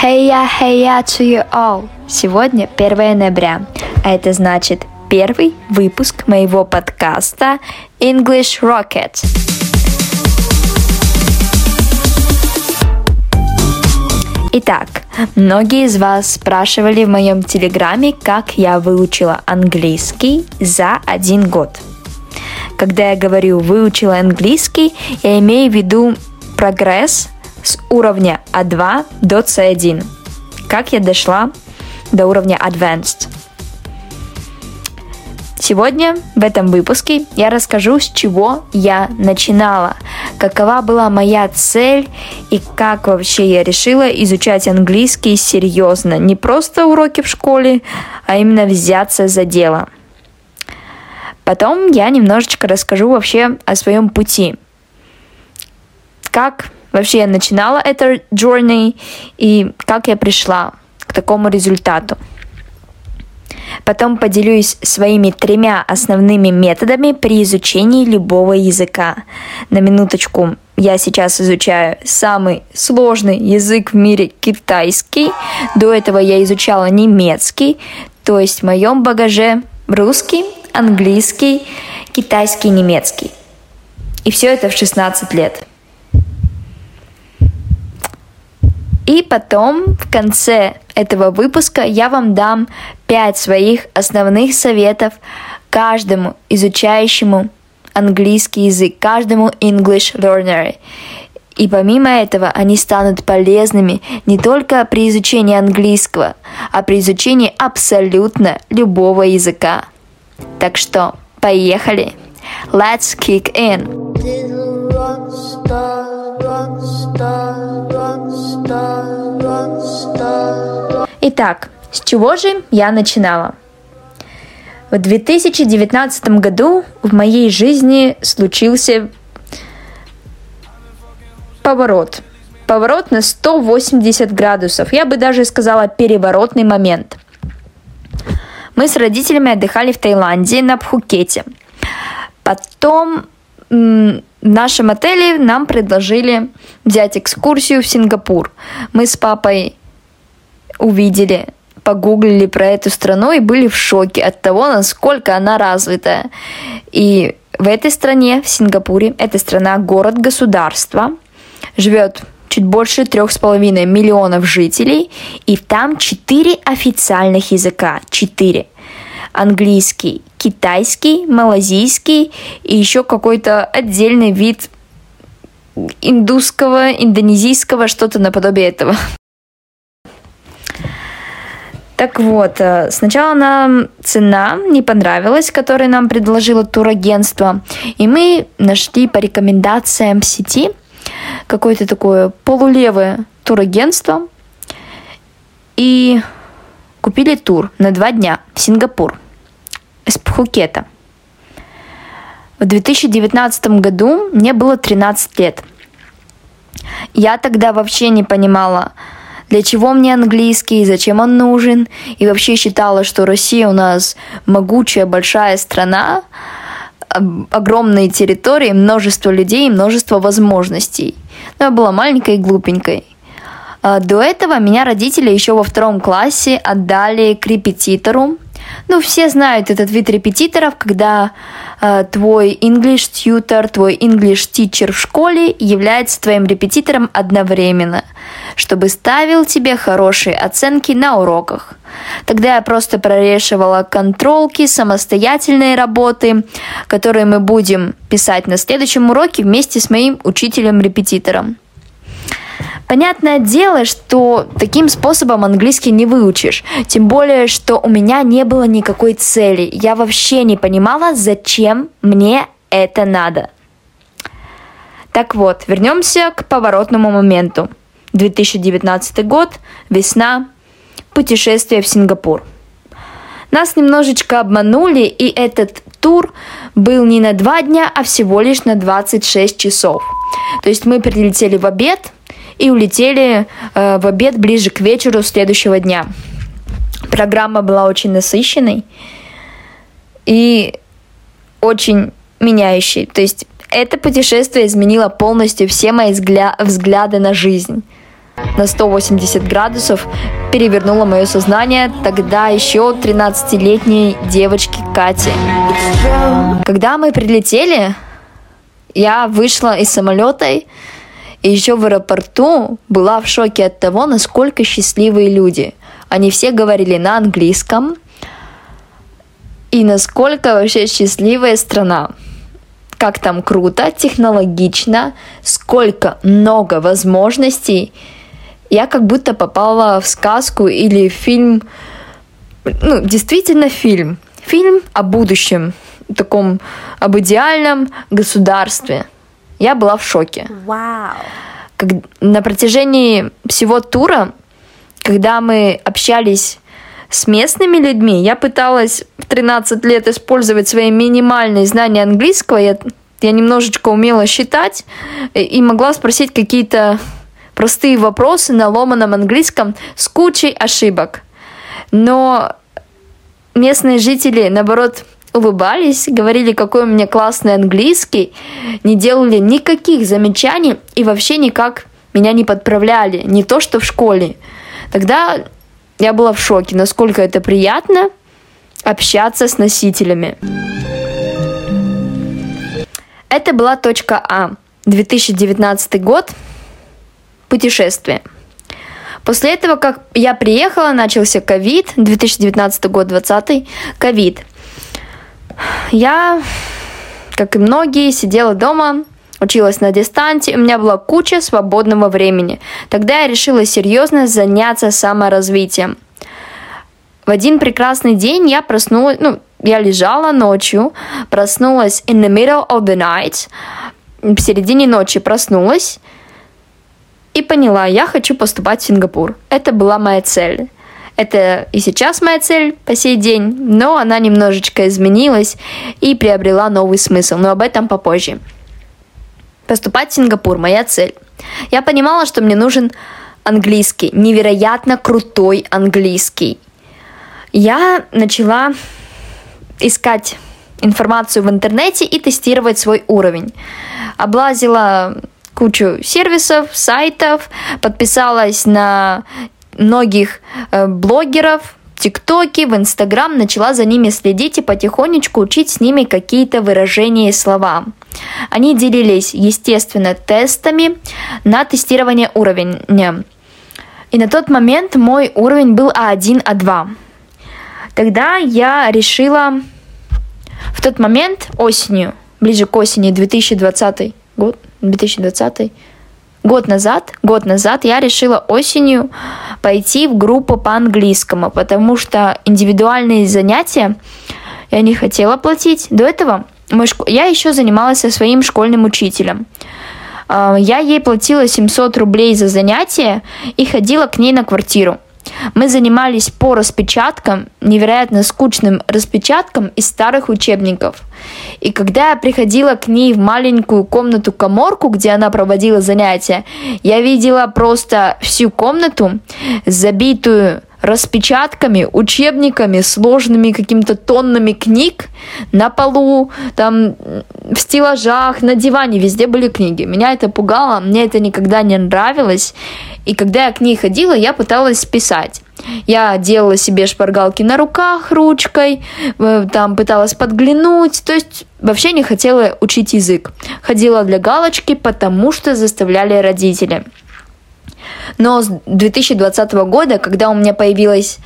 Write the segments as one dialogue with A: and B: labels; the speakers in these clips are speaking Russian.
A: Hey ya, hey ya to you all! Сегодня 1 ноября, а это значит первый выпуск моего подкаста English Rocket. Итак, многие из вас спрашивали в моем телеграме, как я выучила английский за один год. Когда я говорю «выучила английский», я имею в виду прогресс с уровня А2 до С1. Как я дошла до уровня Advanced. Сегодня в этом выпуске я расскажу, с чего я начинала, какова была моя цель и как вообще я решила изучать английский серьезно, не просто уроки в школе, а именно взяться за дело. Потом я немножечко расскажу вообще о своем пути. Как вообще я начинала это journey и как я пришла к такому результату. Потом поделюсь своими тремя основными методами при изучении любого языка. На минуточку, я сейчас изучаю самый сложный язык в мире китайский. До этого я изучала немецкий. То есть в моем багаже русский, английский, китайский, немецкий. И все это в 16 лет. И потом в конце этого выпуска я вам дам 5 своих основных советов каждому изучающему английский язык, каждому English learner. И помимо этого они станут полезными не только при изучении английского, а при изучении абсолютно любого языка. Так что, поехали! Let's kick in! Итак, с чего же я начинала? В 2019 году в моей жизни случился поворот. Поворот на 180 градусов. Я бы даже сказала переворотный момент. Мы с родителями отдыхали в Таиланде на Пхукете. Потом в нашем отеле нам предложили взять экскурсию в Сингапур. Мы с папой увидели, погуглили про эту страну и были в шоке от того, насколько она развитая. И в этой стране, в Сингапуре, эта страна город-государство, живет чуть больше трех с половиной миллионов жителей, и там четыре официальных языка, четыре. Английский, китайский, малазийский и еще какой-то отдельный вид индусского, индонезийского, что-то наподобие этого. Так вот, э, сначала нам цена не понравилась, которую нам предложило турагентство, и мы нашли по рекомендациям сети какое-то такое полулевое турагентство и купили тур на два дня в Сингапур из Пхукета. В 2019 году мне было 13 лет. Я тогда вообще не понимала, для чего мне английский, зачем он нужен, и вообще считала, что Россия у нас могучая большая страна, огромные территории, множество людей, множество возможностей. Но я была маленькой и глупенькой. А, до этого меня родители еще во втором классе отдали к репетитору, ну, все знают этот вид репетиторов, когда э, твой English tutor, твой English teacher в школе является твоим репетитором одновременно, чтобы ставил тебе хорошие оценки на уроках. Тогда я просто прорешивала контролки, самостоятельные работы, которые мы будем писать на следующем уроке вместе с моим учителем-репетитором. Понятное дело, что таким способом английский не выучишь. Тем более, что у меня не было никакой цели. Я вообще не понимала, зачем мне это надо. Так вот, вернемся к поворотному моменту. 2019 год, весна, путешествие в Сингапур. Нас немножечко обманули, и этот тур был не на два дня, а всего лишь на 26 часов. То есть мы прилетели в обед, и улетели э, в обед ближе к вечеру следующего дня. Программа была очень насыщенной и очень меняющей. То есть это путешествие изменило полностью все мои взгля- взгляды на жизнь. на 180 градусов перевернуло мое сознание тогда еще 13-летней девочки Кати. Когда мы прилетели, я вышла из самолета и еще в аэропорту была в шоке от того, насколько счастливые люди. Они все говорили на английском, и насколько вообще счастливая страна. Как там круто, технологично, сколько много возможностей. Я как будто попала в сказку или в фильм, ну, действительно фильм. Фильм о будущем, таком, об идеальном государстве. Я была в шоке.
B: Вау.
A: Как, на протяжении всего тура, когда мы общались с местными людьми. Я пыталась в 13 лет использовать свои минимальные знания английского. Я, я немножечко умела считать и могла спросить какие-то простые вопросы на ломаном английском с кучей ошибок. Но местные жители, наоборот, улыбались, говорили, какой у меня классный английский, не делали никаких замечаний и вообще никак меня не подправляли, не то что в школе. Тогда я была в шоке, насколько это приятно общаться с носителями. Это была точка А. 2019 год. Путешествие. После этого, как я приехала, начался ковид, 2019 год, 20 ковид. Я, как и многие, сидела дома, училась на дистанции, у меня была куча свободного времени. Тогда я решила серьезно заняться саморазвитием. В один прекрасный день я проснулась, ну, я лежала ночью, проснулась in the middle of the night, в середине ночи проснулась и поняла, я хочу поступать в Сингапур. Это была моя цель. Это и сейчас моя цель по сей день, но она немножечко изменилась и приобрела новый смысл, но об этом попозже. Поступать в Сингапур – моя цель. Я понимала, что мне нужен английский, невероятно крутой английский. Я начала искать информацию в интернете и тестировать свой уровень. Облазила кучу сервисов, сайтов, подписалась на многих э, блогеров, ТикТоке, в Инстаграм, начала за ними следить и потихонечку учить с ними какие-то выражения и слова. Они делились, естественно, тестами на тестирование уровня. И на тот момент мой уровень был А1, А2. Тогда я решила в тот момент осенью, ближе к осени 2020 год, 2020 год назад, год назад я решила осенью пойти в группу по английскому, потому что индивидуальные занятия я не хотела платить. До этого шко... я еще занималась со своим школьным учителем. А, я ей платила 700 рублей за занятие и ходила к ней на квартиру. Мы занимались по распечаткам, невероятно скучным распечаткам из старых учебников. И когда я приходила к ней в маленькую комнату-коморку, где она проводила занятия, я видела просто всю комнату, забитую распечатками, учебниками, сложными какими-то тоннами книг на полу, там в стеллажах, на диване, везде были книги. Меня это пугало, мне это никогда не нравилось. И когда я к ней ходила, я пыталась писать. Я делала себе шпаргалки на руках ручкой, э, там пыталась подглянуть, то есть вообще не хотела учить язык. Ходила для галочки, потому что заставляли родители. Но с 2020 года, когда у меня появилась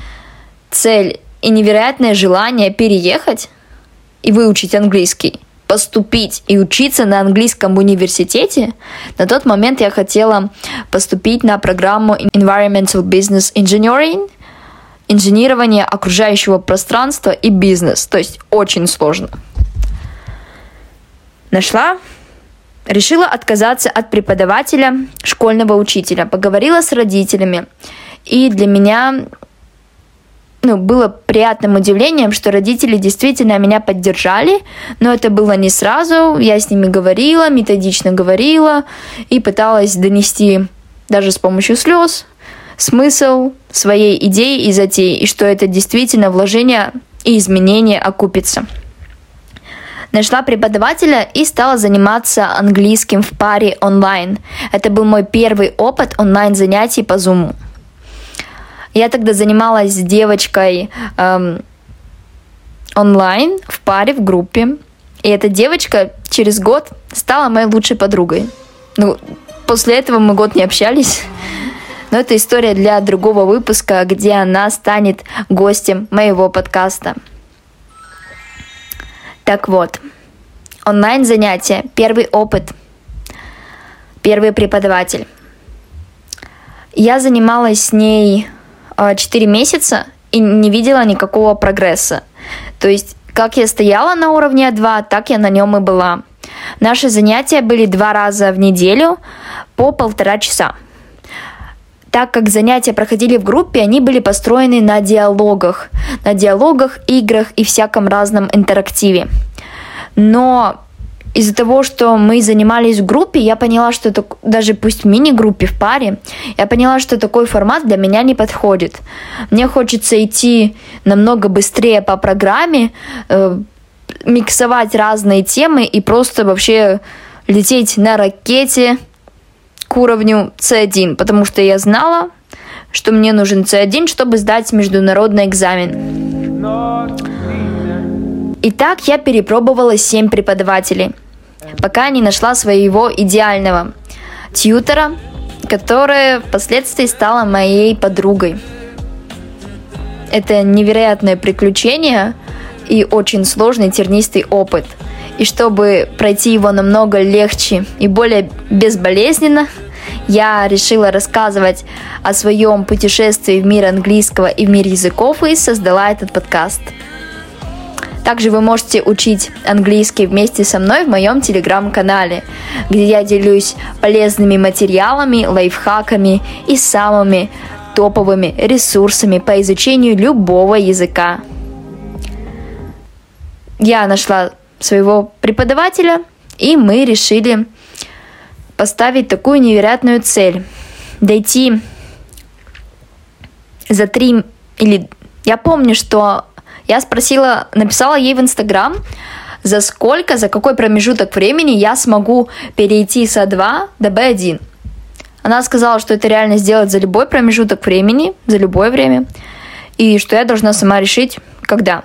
A: цель и невероятное желание переехать и выучить английский, поступить и учиться на английском университете, на тот момент я хотела поступить на программу Environmental Business Engineering, инженирование окружающего пространства и бизнес. То есть очень сложно. Нашла Решила отказаться от преподавателя, школьного учителя. Поговорила с родителями. И для меня ну, было приятным удивлением, что родители действительно меня поддержали, но это было не сразу. Я с ними говорила, методично говорила и пыталась донести даже с помощью слез смысл своей идеи и затеи, и что это действительно вложение и изменение окупится. Нашла преподавателя и стала заниматься английским в паре онлайн. Это был мой первый опыт онлайн занятий по Zoom. Я тогда занималась с девочкой эм, онлайн в паре, в группе. И эта девочка через год стала моей лучшей подругой. Ну, после этого мы год не общались. Но это история для другого выпуска, где она станет гостем моего подкаста. Так вот, онлайн-занятия, первый опыт, первый преподаватель. Я занималась с ней 4 а, месяца и не видела никакого прогресса. То есть, как я стояла на уровне А2, так я на нем и была. Наши занятия были два раза в неделю по полтора часа. Так как занятия проходили в группе, они были построены на диалогах, на диалогах, играх и всяком разном интерактиве. Но из-за того, что мы занимались в группе, я поняла, что это даже пусть в мини-группе, в паре, я поняла, что такой формат для меня не подходит. Мне хочется идти намного быстрее по программе, э, миксовать разные темы и просто вообще лететь на ракете к уровню C1, потому что я знала, что мне нужен C1, чтобы сдать международный экзамен. Итак, я перепробовала 7 преподавателей, пока не нашла своего идеального тьютера, которая впоследствии стала моей подругой. Это невероятное приключение и очень сложный тернистый опыт – и чтобы пройти его намного легче и более безболезненно, я решила рассказывать о своем путешествии в мир английского и в мир языков и создала этот подкаст. Также вы можете учить английский вместе со мной в моем телеграм-канале, где я делюсь полезными материалами, лайфхаками и самыми топовыми ресурсами по изучению любого языка. Я нашла своего преподавателя, и мы решили поставить такую невероятную цель. Дойти за три или... Я помню, что я спросила, написала ей в Инстаграм, за сколько, за какой промежуток времени я смогу перейти с А2 до Б1. Она сказала, что это реально сделать за любой промежуток времени, за любое время, и что я должна сама решить, когда.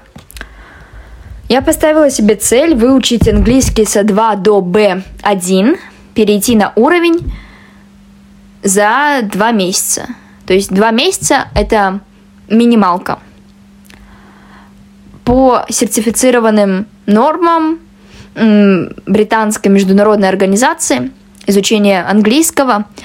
A: Я поставила себе цель выучить английский с А2 до Б1, перейти на уровень за два месяца. То есть два месяца это минималка. По сертифицированным нормам британской международной организации изучения английского –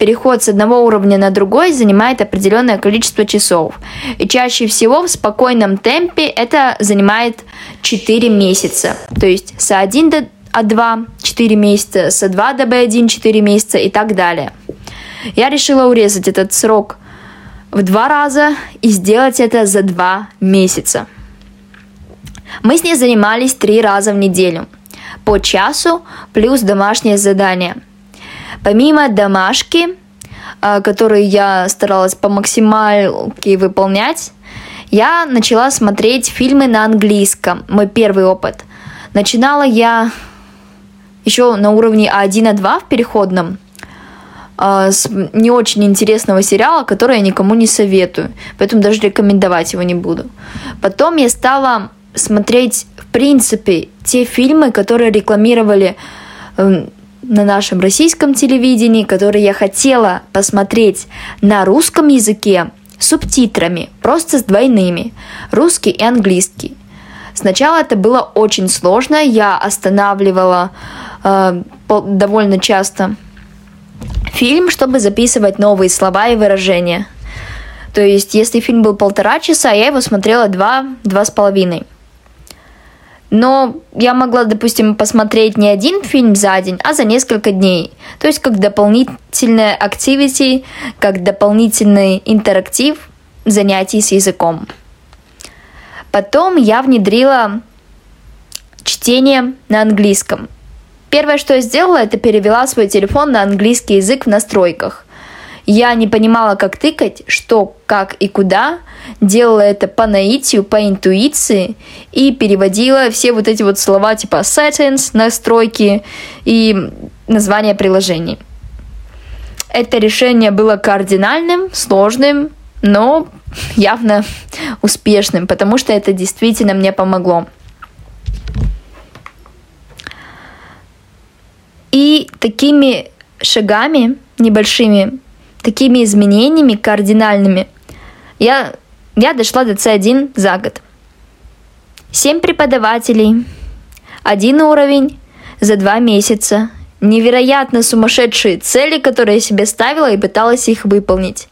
A: переход с одного уровня на другой занимает определенное количество часов. И чаще всего в спокойном темпе это занимает 4 месяца. То есть с 1 до А2 4 месяца, с А2 до Б1 4 месяца и так далее. Я решила урезать этот срок в два раза и сделать это за два месяца. Мы с ней занимались три раза в неделю по часу плюс домашнее задание – Помимо домашки, а, которую я старалась по максималке выполнять, я начала смотреть фильмы на английском. Мой первый опыт. Начинала я еще на уровне А1, А2 в переходном а, с не очень интересного сериала, который я никому не советую, поэтому даже рекомендовать его не буду. Потом я стала смотреть, в принципе, те фильмы, которые рекламировали эм, на нашем российском телевидении, который я хотела посмотреть на русском языке субтитрами, просто с двойными, русский и английский. Сначала это было очень сложно, я останавливала э, довольно часто фильм, чтобы записывать новые слова и выражения. То есть, если фильм был полтора часа, я его смотрела два, два с половиной. Но я могла, допустим, посмотреть не один фильм за день, а за несколько дней. То есть как дополнительное activity, как дополнительный интерактив занятий с языком. Потом я внедрила чтение на английском. Первое, что я сделала, это перевела свой телефон на английский язык в настройках. Я не понимала, как тыкать, что, как и куда. Делала это по наитию, по интуиции и переводила все вот эти вот слова типа settings, настройки и название приложений. Это решение было кардинальным, сложным, но явно успешным, потому что это действительно мне помогло. И такими шагами небольшими, такими изменениями кардинальными, я, я дошла до C1 за год. Семь преподавателей, один уровень за два месяца, невероятно сумасшедшие цели, которые я себе ставила и пыталась их выполнить.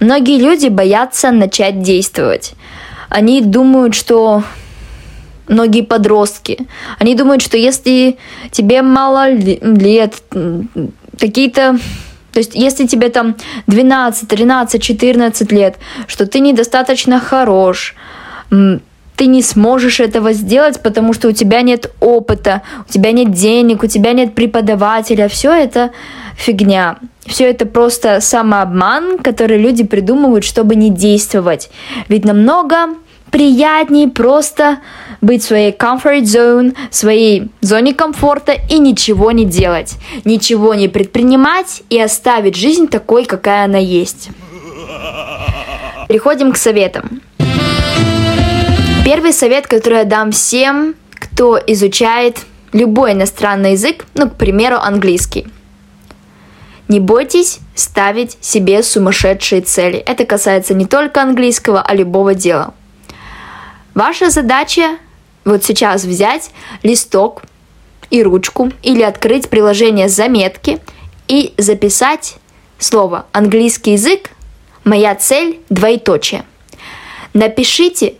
A: Многие люди боятся начать действовать. Они думают, что многие подростки, они думают, что если тебе мало лет, какие-то то есть, если тебе там 12, 13, 14 лет, что ты недостаточно хорош, ты не сможешь этого сделать, потому что у тебя нет опыта, у тебя нет денег, у тебя нет преподавателя. Все это фигня. Все это просто самообман, который люди придумывают, чтобы не действовать. Ведь намного приятнее просто быть в своей comfort zone, в своей зоне комфорта и ничего не делать, ничего не предпринимать и оставить жизнь такой, какая она есть. Переходим к советам. Первый совет, который я дам всем, кто изучает любой иностранный язык, ну, к примеру, английский. Не бойтесь ставить себе сумасшедшие цели. Это касается не только английского, а любого дела. Ваша задача вот сейчас взять листок и ручку или открыть приложение заметки и записать слово английский язык, моя цель, двоеточие. Напишите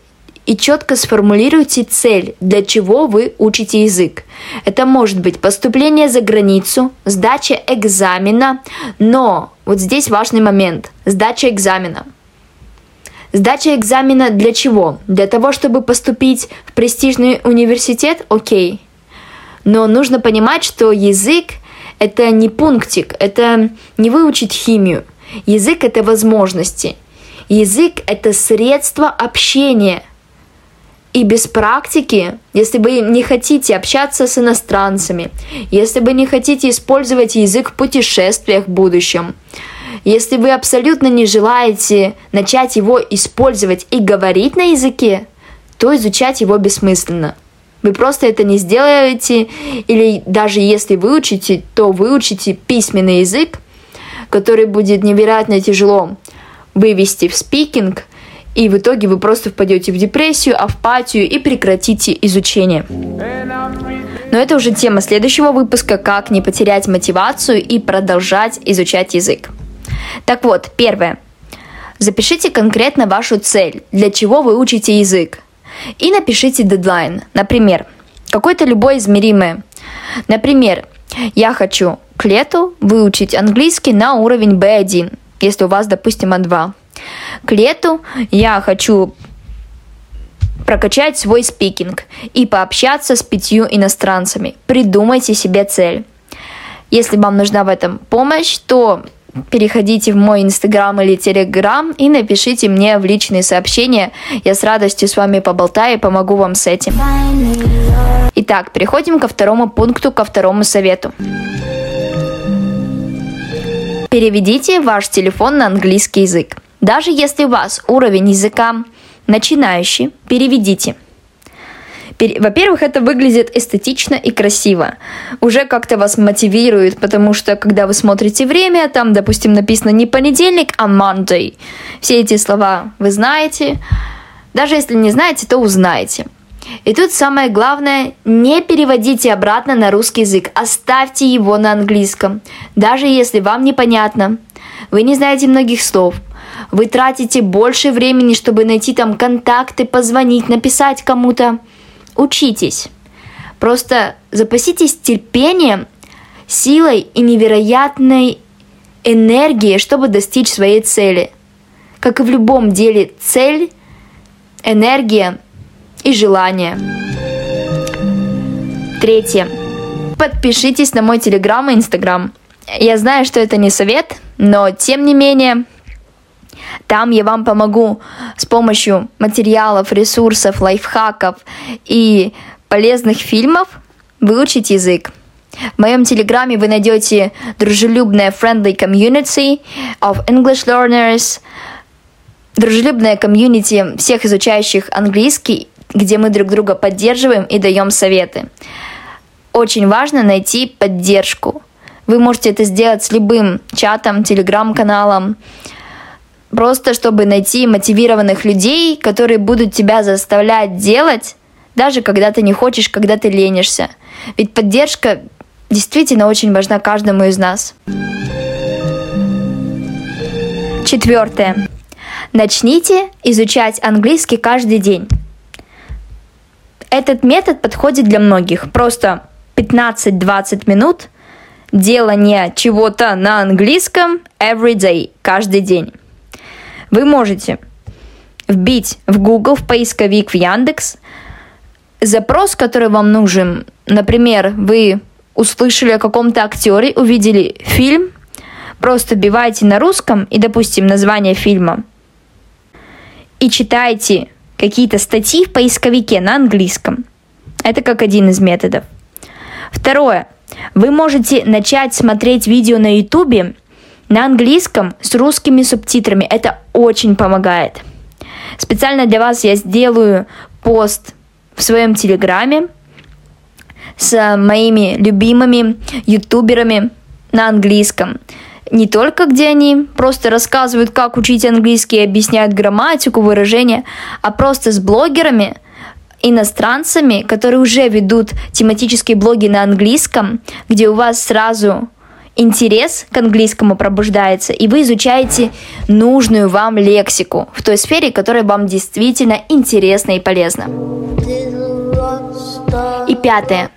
A: и четко сформулируйте цель, для чего вы учите язык. Это может быть поступление за границу, сдача экзамена, но вот здесь важный момент – сдача экзамена. Сдача экзамена для чего? Для того, чтобы поступить в престижный университет? Окей. Но нужно понимать, что язык – это не пунктик, это не выучить химию. Язык – это возможности. Язык – это средство общения – и без практики, если вы не хотите общаться с иностранцами, если вы не хотите использовать язык в путешествиях в будущем, если вы абсолютно не желаете начать его использовать и говорить на языке, то изучать его бессмысленно. Вы просто это не сделаете, или даже если выучите, то выучите письменный язык, который будет невероятно тяжело вывести в спикинг – и в итоге вы просто впадете в депрессию, апатию и прекратите изучение. Но это уже тема следующего выпуска, как не потерять мотивацию и продолжать изучать язык. Так вот, первое. Запишите конкретно вашу цель, для чего вы учите язык. И напишите дедлайн. Например, какой-то любой измеримый. Например, я хочу к лету выучить английский на уровень B1, если у вас, допустим, А2. К лету я хочу прокачать свой спикинг и пообщаться с пятью иностранцами. Придумайте себе цель. Если вам нужна в этом помощь, то переходите в мой инстаграм или телеграм и напишите мне в личные сообщения. Я с радостью с вами поболтаю и помогу вам с этим. Итак, переходим ко второму пункту, ко второму совету. Переведите ваш телефон на английский язык. Даже если у вас уровень языка начинающий, переведите. Во-первых, это выглядит эстетично и красиво. Уже как-то вас мотивирует, потому что когда вы смотрите время, там, допустим, написано не понедельник, а Monday. Все эти слова вы знаете. Даже если не знаете, то узнаете. И тут самое главное, не переводите обратно на русский язык, оставьте его на английском. Даже если вам непонятно, вы не знаете многих слов – вы тратите больше времени, чтобы найти там контакты, позвонить, написать кому-то. Учитесь. Просто запаситесь терпением, силой и невероятной энергией, чтобы достичь своей цели. Как и в любом деле, цель, энергия и желание. Третье. Подпишитесь на мой телеграм и инстаграм. Я знаю, что это не совет, но тем не менее, там я вам помогу с помощью материалов, ресурсов, лайфхаков и полезных фильмов выучить язык. В моем телеграме вы найдете дружелюбное friendly community of English learners, дружелюбное комьюнити всех изучающих английский, где мы друг друга поддерживаем и даем советы. Очень важно найти поддержку. Вы можете это сделать с любым чатом, телеграм-каналом, просто чтобы найти мотивированных людей, которые будут тебя заставлять делать, даже когда ты не хочешь, когда ты ленишься. Ведь поддержка действительно очень важна каждому из нас. Четвертое. Начните изучать английский каждый день. Этот метод подходит для многих. Просто 15-20 минут делания чего-то на английском every day, каждый день. Вы можете вбить в Google, в поисковик, в Яндекс запрос, который вам нужен. Например, вы услышали о каком-то актере, увидели фильм, просто вбивайте на русском и, допустим, название фильма и читайте какие-то статьи в поисковике на английском. Это как один из методов. Второе. Вы можете начать смотреть видео на YouTube на английском с русскими субтитрами. Это очень помогает. Специально для вас я сделаю пост в своем телеграме с моими любимыми ютуберами на английском. Не только где они просто рассказывают, как учить английский, объясняют грамматику, выражения, а просто с блогерами, иностранцами, которые уже ведут тематические блоги на английском, где у вас сразу интерес к английскому пробуждается, и вы изучаете нужную вам лексику в той сфере, которая вам действительно интересна и полезна. И пятое.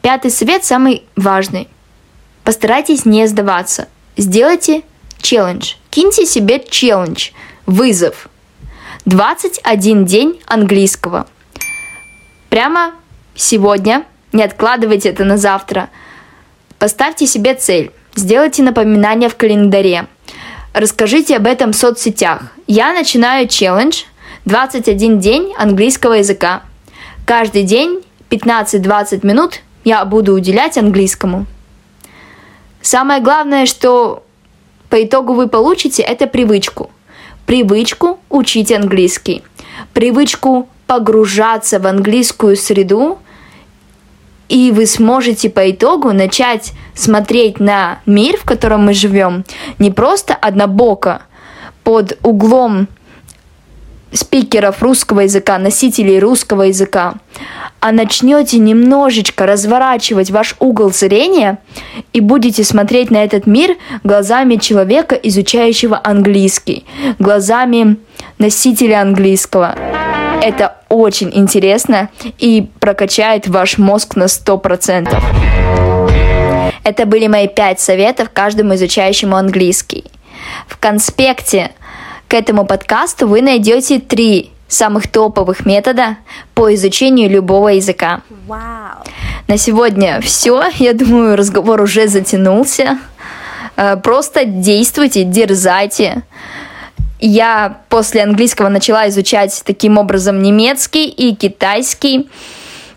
A: Пятый совет самый важный. Постарайтесь не сдаваться. Сделайте челлендж. Киньте себе челлендж, вызов. 21 день английского. Прямо сегодня, не откладывайте это на завтра – Поставьте себе цель, сделайте напоминание в календаре, расскажите об этом в соцсетях. Я начинаю челлендж 21 день английского языка. Каждый день 15-20 минут я буду уделять английскому. Самое главное, что по итогу вы получите, это привычку. Привычку учить английский. Привычку погружаться в английскую среду и вы сможете по итогу начать смотреть на мир, в котором мы живем, не просто однобоко, под углом спикеров русского языка, носителей русского языка, а начнете немножечко разворачивать ваш угол зрения и будете смотреть на этот мир глазами человека, изучающего английский, глазами носителя английского. Это очень интересно и прокачает ваш мозг на 100%. Это были мои пять советов каждому изучающему английский. В конспекте к этому подкасту вы найдете три самых топовых метода по изучению любого языка. Wow. На сегодня все. Я думаю, разговор уже затянулся. Э, просто действуйте, дерзайте. Я после английского начала изучать таким образом немецкий и китайский.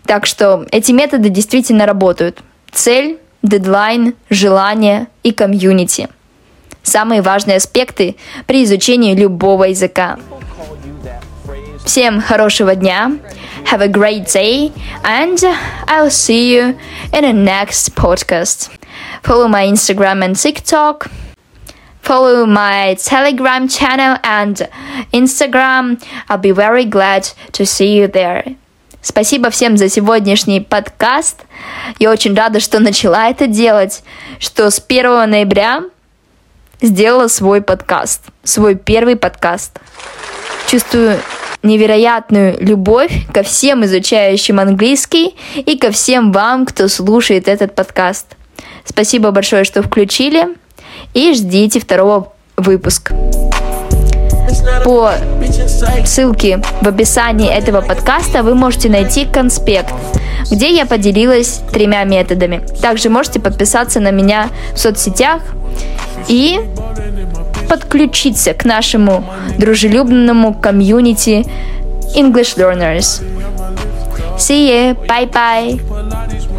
A: Так что эти методы действительно работают. Цель, дедлайн, желание и комьюнити. Самые важные аспекты при изучении любого языка. Всем хорошего дня. Have a great day. And I'll see you in the next podcast. Follow my Instagram and TikTok. Follow my Telegram channel and Instagram. I'll be very glad to see you there. Спасибо всем за сегодняшний подкаст. Я очень рада, что начала это делать, что с 1 ноября сделала свой подкаст, свой первый подкаст. Чувствую невероятную любовь ко всем изучающим английский и ко всем вам, кто слушает этот подкаст. Спасибо большое, что включили и ждите второго выпуска. По ссылке в описании этого подкаста вы можете найти конспект где я поделилась тремя методами. Также можете подписаться на меня в соцсетях и подключиться к нашему дружелюбному комьюнити English Learners. See you. Bye bye.